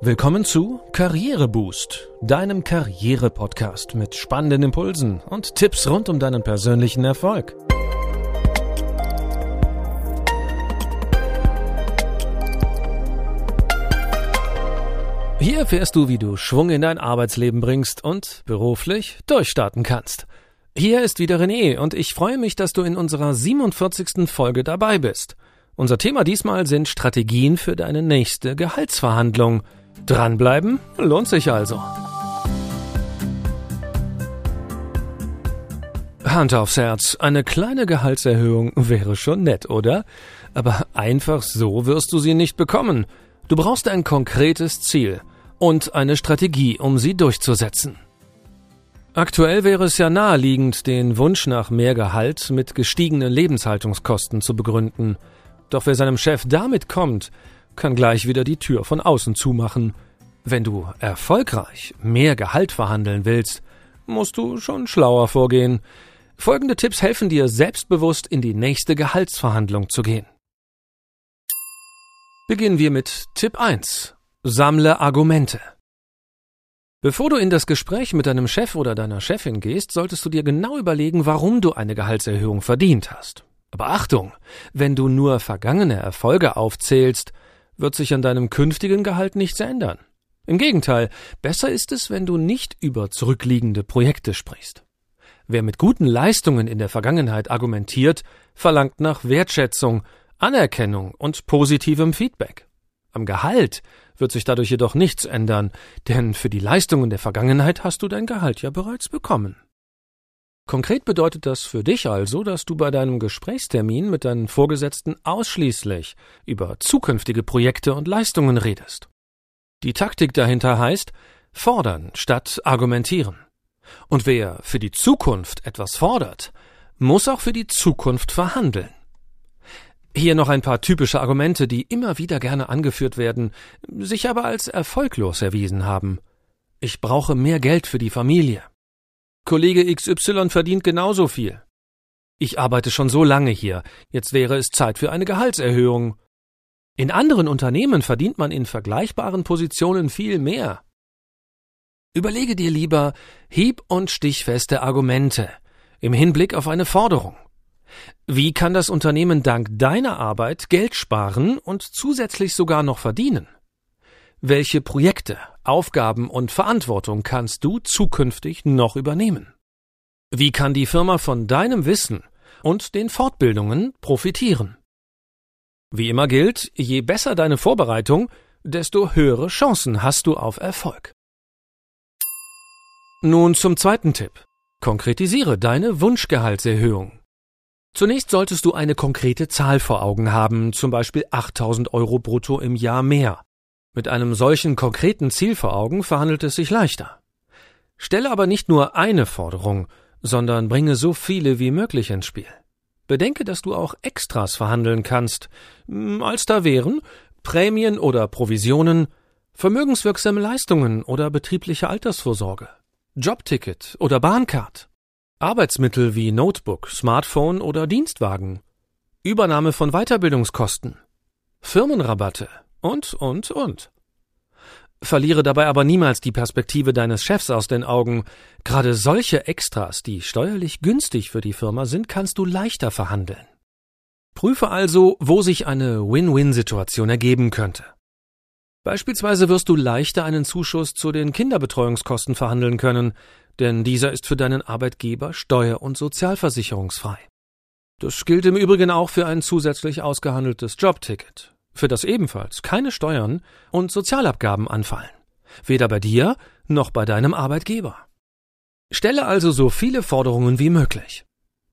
Willkommen zu Karriereboost, deinem Karriere-Podcast mit spannenden Impulsen und Tipps rund um deinen persönlichen Erfolg. Hier erfährst du, wie du Schwung in dein Arbeitsleben bringst und beruflich durchstarten kannst. Hier ist wieder René und ich freue mich, dass du in unserer 47. Folge dabei bist. Unser Thema diesmal sind Strategien für deine nächste Gehaltsverhandlung – Dranbleiben lohnt sich also. Hand aufs Herz, eine kleine Gehaltserhöhung wäre schon nett, oder? Aber einfach so wirst du sie nicht bekommen. Du brauchst ein konkretes Ziel und eine Strategie, um sie durchzusetzen. Aktuell wäre es ja naheliegend, den Wunsch nach mehr Gehalt mit gestiegenen Lebenshaltungskosten zu begründen. Doch wer seinem Chef damit kommt, kann gleich wieder die Tür von außen zumachen. Wenn du erfolgreich mehr Gehalt verhandeln willst, musst du schon schlauer vorgehen. Folgende Tipps helfen dir, selbstbewusst in die nächste Gehaltsverhandlung zu gehen. Beginnen wir mit Tipp 1. Sammle Argumente. Bevor du in das Gespräch mit deinem Chef oder deiner Chefin gehst, solltest du dir genau überlegen, warum du eine Gehaltserhöhung verdient hast. Aber Achtung, wenn du nur vergangene Erfolge aufzählst, wird sich an deinem künftigen Gehalt nichts ändern. Im Gegenteil, besser ist es, wenn du nicht über zurückliegende Projekte sprichst. Wer mit guten Leistungen in der Vergangenheit argumentiert, verlangt nach Wertschätzung, Anerkennung und positivem Feedback. Am Gehalt wird sich dadurch jedoch nichts ändern, denn für die Leistungen der Vergangenheit hast du dein Gehalt ja bereits bekommen. Konkret bedeutet das für dich also, dass du bei deinem Gesprächstermin mit deinen Vorgesetzten ausschließlich über zukünftige Projekte und Leistungen redest. Die Taktik dahinter heißt fordern statt argumentieren. Und wer für die Zukunft etwas fordert, muss auch für die Zukunft verhandeln. Hier noch ein paar typische Argumente, die immer wieder gerne angeführt werden, sich aber als erfolglos erwiesen haben. Ich brauche mehr Geld für die Familie. Kollege XY verdient genauso viel. Ich arbeite schon so lange hier, jetzt wäre es Zeit für eine Gehaltserhöhung. In anderen Unternehmen verdient man in vergleichbaren Positionen viel mehr. Überlege dir lieber hieb- und stichfeste Argumente im Hinblick auf eine Forderung. Wie kann das Unternehmen dank deiner Arbeit Geld sparen und zusätzlich sogar noch verdienen? Welche Projekte, Aufgaben und Verantwortung kannst du zukünftig noch übernehmen? Wie kann die Firma von deinem Wissen und den Fortbildungen profitieren? Wie immer gilt, je besser deine Vorbereitung, desto höhere Chancen hast du auf Erfolg. Nun zum zweiten Tipp. Konkretisiere deine Wunschgehaltserhöhung. Zunächst solltest du eine konkrete Zahl vor Augen haben, zum Beispiel 8000 Euro brutto im Jahr mehr. Mit einem solchen konkreten Ziel vor Augen verhandelt es sich leichter. Stelle aber nicht nur eine Forderung, sondern bringe so viele wie möglich ins Spiel. Bedenke, dass du auch Extras verhandeln kannst, hm, als da wären Prämien oder Provisionen, vermögenswirksame Leistungen oder betriebliche Altersvorsorge, Jobticket oder Bahncard, Arbeitsmittel wie Notebook, Smartphone oder Dienstwagen, Übernahme von Weiterbildungskosten, Firmenrabatte, und, und, und. Verliere dabei aber niemals die Perspektive deines Chefs aus den Augen. Gerade solche Extras, die steuerlich günstig für die Firma sind, kannst du leichter verhandeln. Prüfe also, wo sich eine Win-Win-Situation ergeben könnte. Beispielsweise wirst du leichter einen Zuschuss zu den Kinderbetreuungskosten verhandeln können, denn dieser ist für deinen Arbeitgeber steuer- und sozialversicherungsfrei. Das gilt im Übrigen auch für ein zusätzlich ausgehandeltes Jobticket für das ebenfalls keine Steuern und Sozialabgaben anfallen. Weder bei dir noch bei deinem Arbeitgeber. Stelle also so viele Forderungen wie möglich.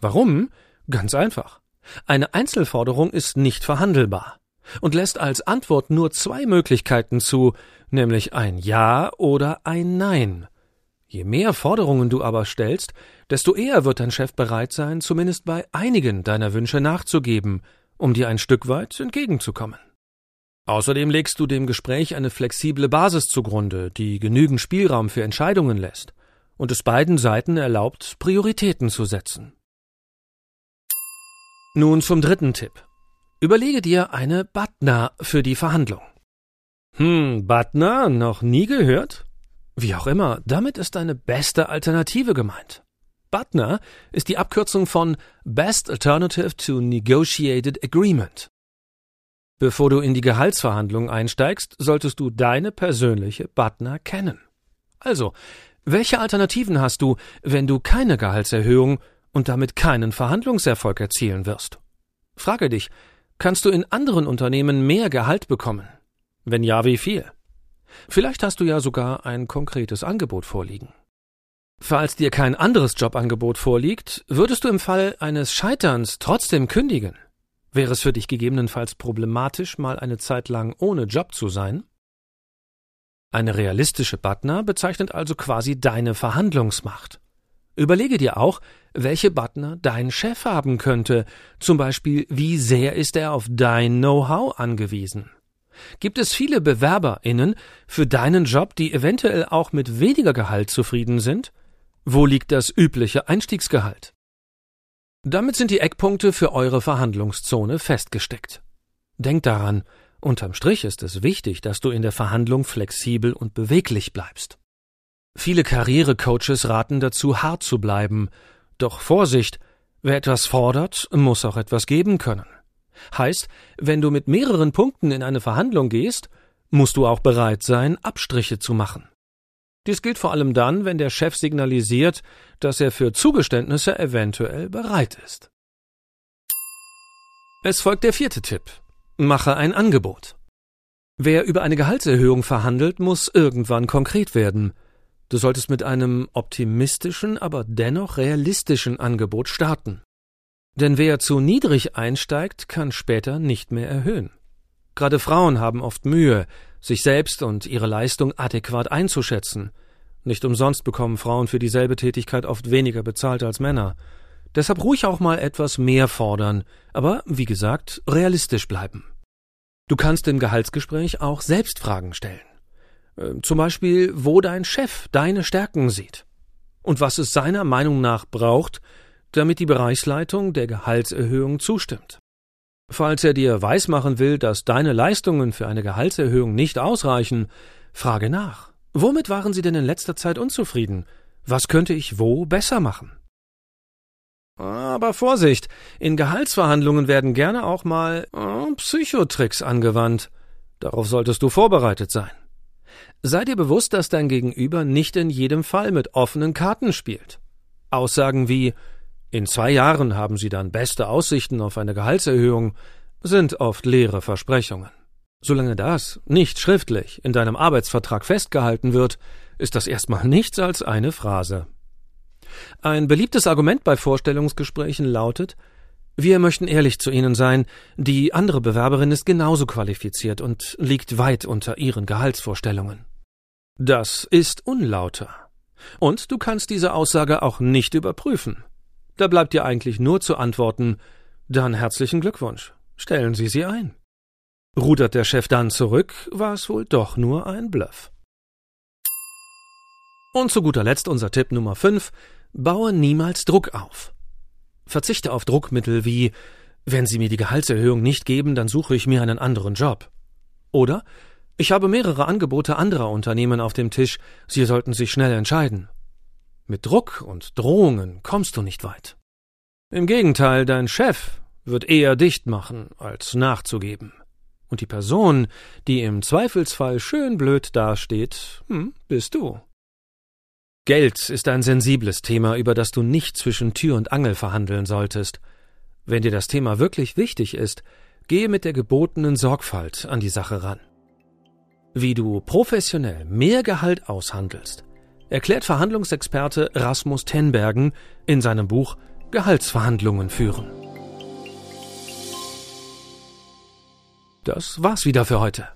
Warum? Ganz einfach. Eine Einzelforderung ist nicht verhandelbar und lässt als Antwort nur zwei Möglichkeiten zu, nämlich ein Ja oder ein Nein. Je mehr Forderungen du aber stellst, desto eher wird dein Chef bereit sein, zumindest bei einigen deiner Wünsche nachzugeben, um dir ein Stück weit entgegenzukommen. Außerdem legst du dem Gespräch eine flexible Basis zugrunde, die genügend Spielraum für Entscheidungen lässt und es beiden Seiten erlaubt, Prioritäten zu setzen. Nun zum dritten Tipp. Überlege dir eine Batna für die Verhandlung. Hm, Butner, noch nie gehört? Wie auch immer, damit ist eine beste Alternative gemeint. Butner ist die Abkürzung von Best Alternative to Negotiated Agreement. Bevor du in die Gehaltsverhandlungen einsteigst, solltest du deine persönliche Butner kennen. Also, welche Alternativen hast du, wenn du keine Gehaltserhöhung und damit keinen Verhandlungserfolg erzielen wirst? Frage dich, kannst du in anderen Unternehmen mehr Gehalt bekommen? Wenn ja, wie viel? Vielleicht hast du ja sogar ein konkretes Angebot vorliegen. Falls dir kein anderes Jobangebot vorliegt, würdest du im Fall eines Scheiterns trotzdem kündigen? Wäre es für dich gegebenenfalls problematisch, mal eine Zeit lang ohne Job zu sein? Eine realistische Butner bezeichnet also quasi deine Verhandlungsmacht. Überlege dir auch, welche Butner dein Chef haben könnte, zum Beispiel wie sehr ist er auf dein Know-how angewiesen. Gibt es viele BewerberInnen für deinen Job, die eventuell auch mit weniger Gehalt zufrieden sind? Wo liegt das übliche Einstiegsgehalt? Damit sind die Eckpunkte für eure Verhandlungszone festgesteckt. Denkt daran, unterm Strich ist es wichtig, dass du in der Verhandlung flexibel und beweglich bleibst. Viele Karrierecoaches raten dazu, hart zu bleiben. Doch Vorsicht, wer etwas fordert, muss auch etwas geben können. Heißt, wenn du mit mehreren Punkten in eine Verhandlung gehst, musst du auch bereit sein, Abstriche zu machen. Dies gilt vor allem dann, wenn der Chef signalisiert, dass er für Zugeständnisse eventuell bereit ist. Es folgt der vierte Tipp. Mache ein Angebot. Wer über eine Gehaltserhöhung verhandelt, muss irgendwann konkret werden. Du solltest mit einem optimistischen, aber dennoch realistischen Angebot starten. Denn wer zu niedrig einsteigt, kann später nicht mehr erhöhen. Gerade Frauen haben oft Mühe, sich selbst und ihre Leistung adäquat einzuschätzen. Nicht umsonst bekommen Frauen für dieselbe Tätigkeit oft weniger bezahlt als Männer. Deshalb ruhig auch mal etwas mehr fordern, aber wie gesagt, realistisch bleiben. Du kannst im Gehaltsgespräch auch selbst Fragen stellen. Äh, zum Beispiel, wo dein Chef deine Stärken sieht und was es seiner Meinung nach braucht, damit die Bereichsleitung der Gehaltserhöhung zustimmt. Falls er dir weismachen will, dass deine Leistungen für eine Gehaltserhöhung nicht ausreichen, frage nach. Womit waren Sie denn in letzter Zeit unzufrieden? Was könnte ich wo besser machen? Aber Vorsicht, in Gehaltsverhandlungen werden gerne auch mal äh, Psychotricks angewandt. Darauf solltest du vorbereitet sein. Sei dir bewusst, dass dein Gegenüber nicht in jedem Fall mit offenen Karten spielt. Aussagen wie in zwei Jahren haben Sie dann beste Aussichten auf eine Gehaltserhöhung, sind oft leere Versprechungen. Solange das nicht schriftlich in deinem Arbeitsvertrag festgehalten wird, ist das erstmal nichts als eine Phrase. Ein beliebtes Argument bei Vorstellungsgesprächen lautet, wir möchten ehrlich zu Ihnen sein, die andere Bewerberin ist genauso qualifiziert und liegt weit unter Ihren Gehaltsvorstellungen. Das ist unlauter. Und du kannst diese Aussage auch nicht überprüfen. Da bleibt dir eigentlich nur zu antworten, dann herzlichen Glückwunsch. Stellen Sie sie ein. Rudert der Chef dann zurück, war es wohl doch nur ein Bluff. Und zu guter Letzt unser Tipp Nummer 5. Baue niemals Druck auf. Verzichte auf Druckmittel wie wenn Sie mir die Gehaltserhöhung nicht geben, dann suche ich mir einen anderen Job. Oder ich habe mehrere Angebote anderer Unternehmen auf dem Tisch, Sie sollten sich schnell entscheiden. Mit Druck und Drohungen kommst du nicht weit. Im Gegenteil, dein Chef wird eher dicht machen, als nachzugeben. Und die Person, die im Zweifelsfall schön blöd dasteht, hm, bist du. Geld ist ein sensibles Thema, über das du nicht zwischen Tür und Angel verhandeln solltest. Wenn dir das Thema wirklich wichtig ist, gehe mit der gebotenen Sorgfalt an die Sache ran. Wie du professionell mehr Gehalt aushandelst, erklärt Verhandlungsexperte Rasmus Tenbergen in seinem Buch Gehaltsverhandlungen führen. Das war's wieder für heute.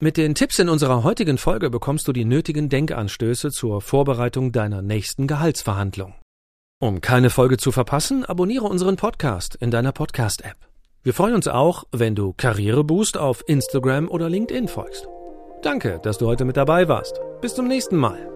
Mit den Tipps in unserer heutigen Folge bekommst du die nötigen Denkanstöße zur Vorbereitung deiner nächsten Gehaltsverhandlung. Um keine Folge zu verpassen, abonniere unseren Podcast in deiner Podcast-App. Wir freuen uns auch, wenn du Karriereboost auf Instagram oder LinkedIn folgst. Danke, dass du heute mit dabei warst. Bis zum nächsten Mal.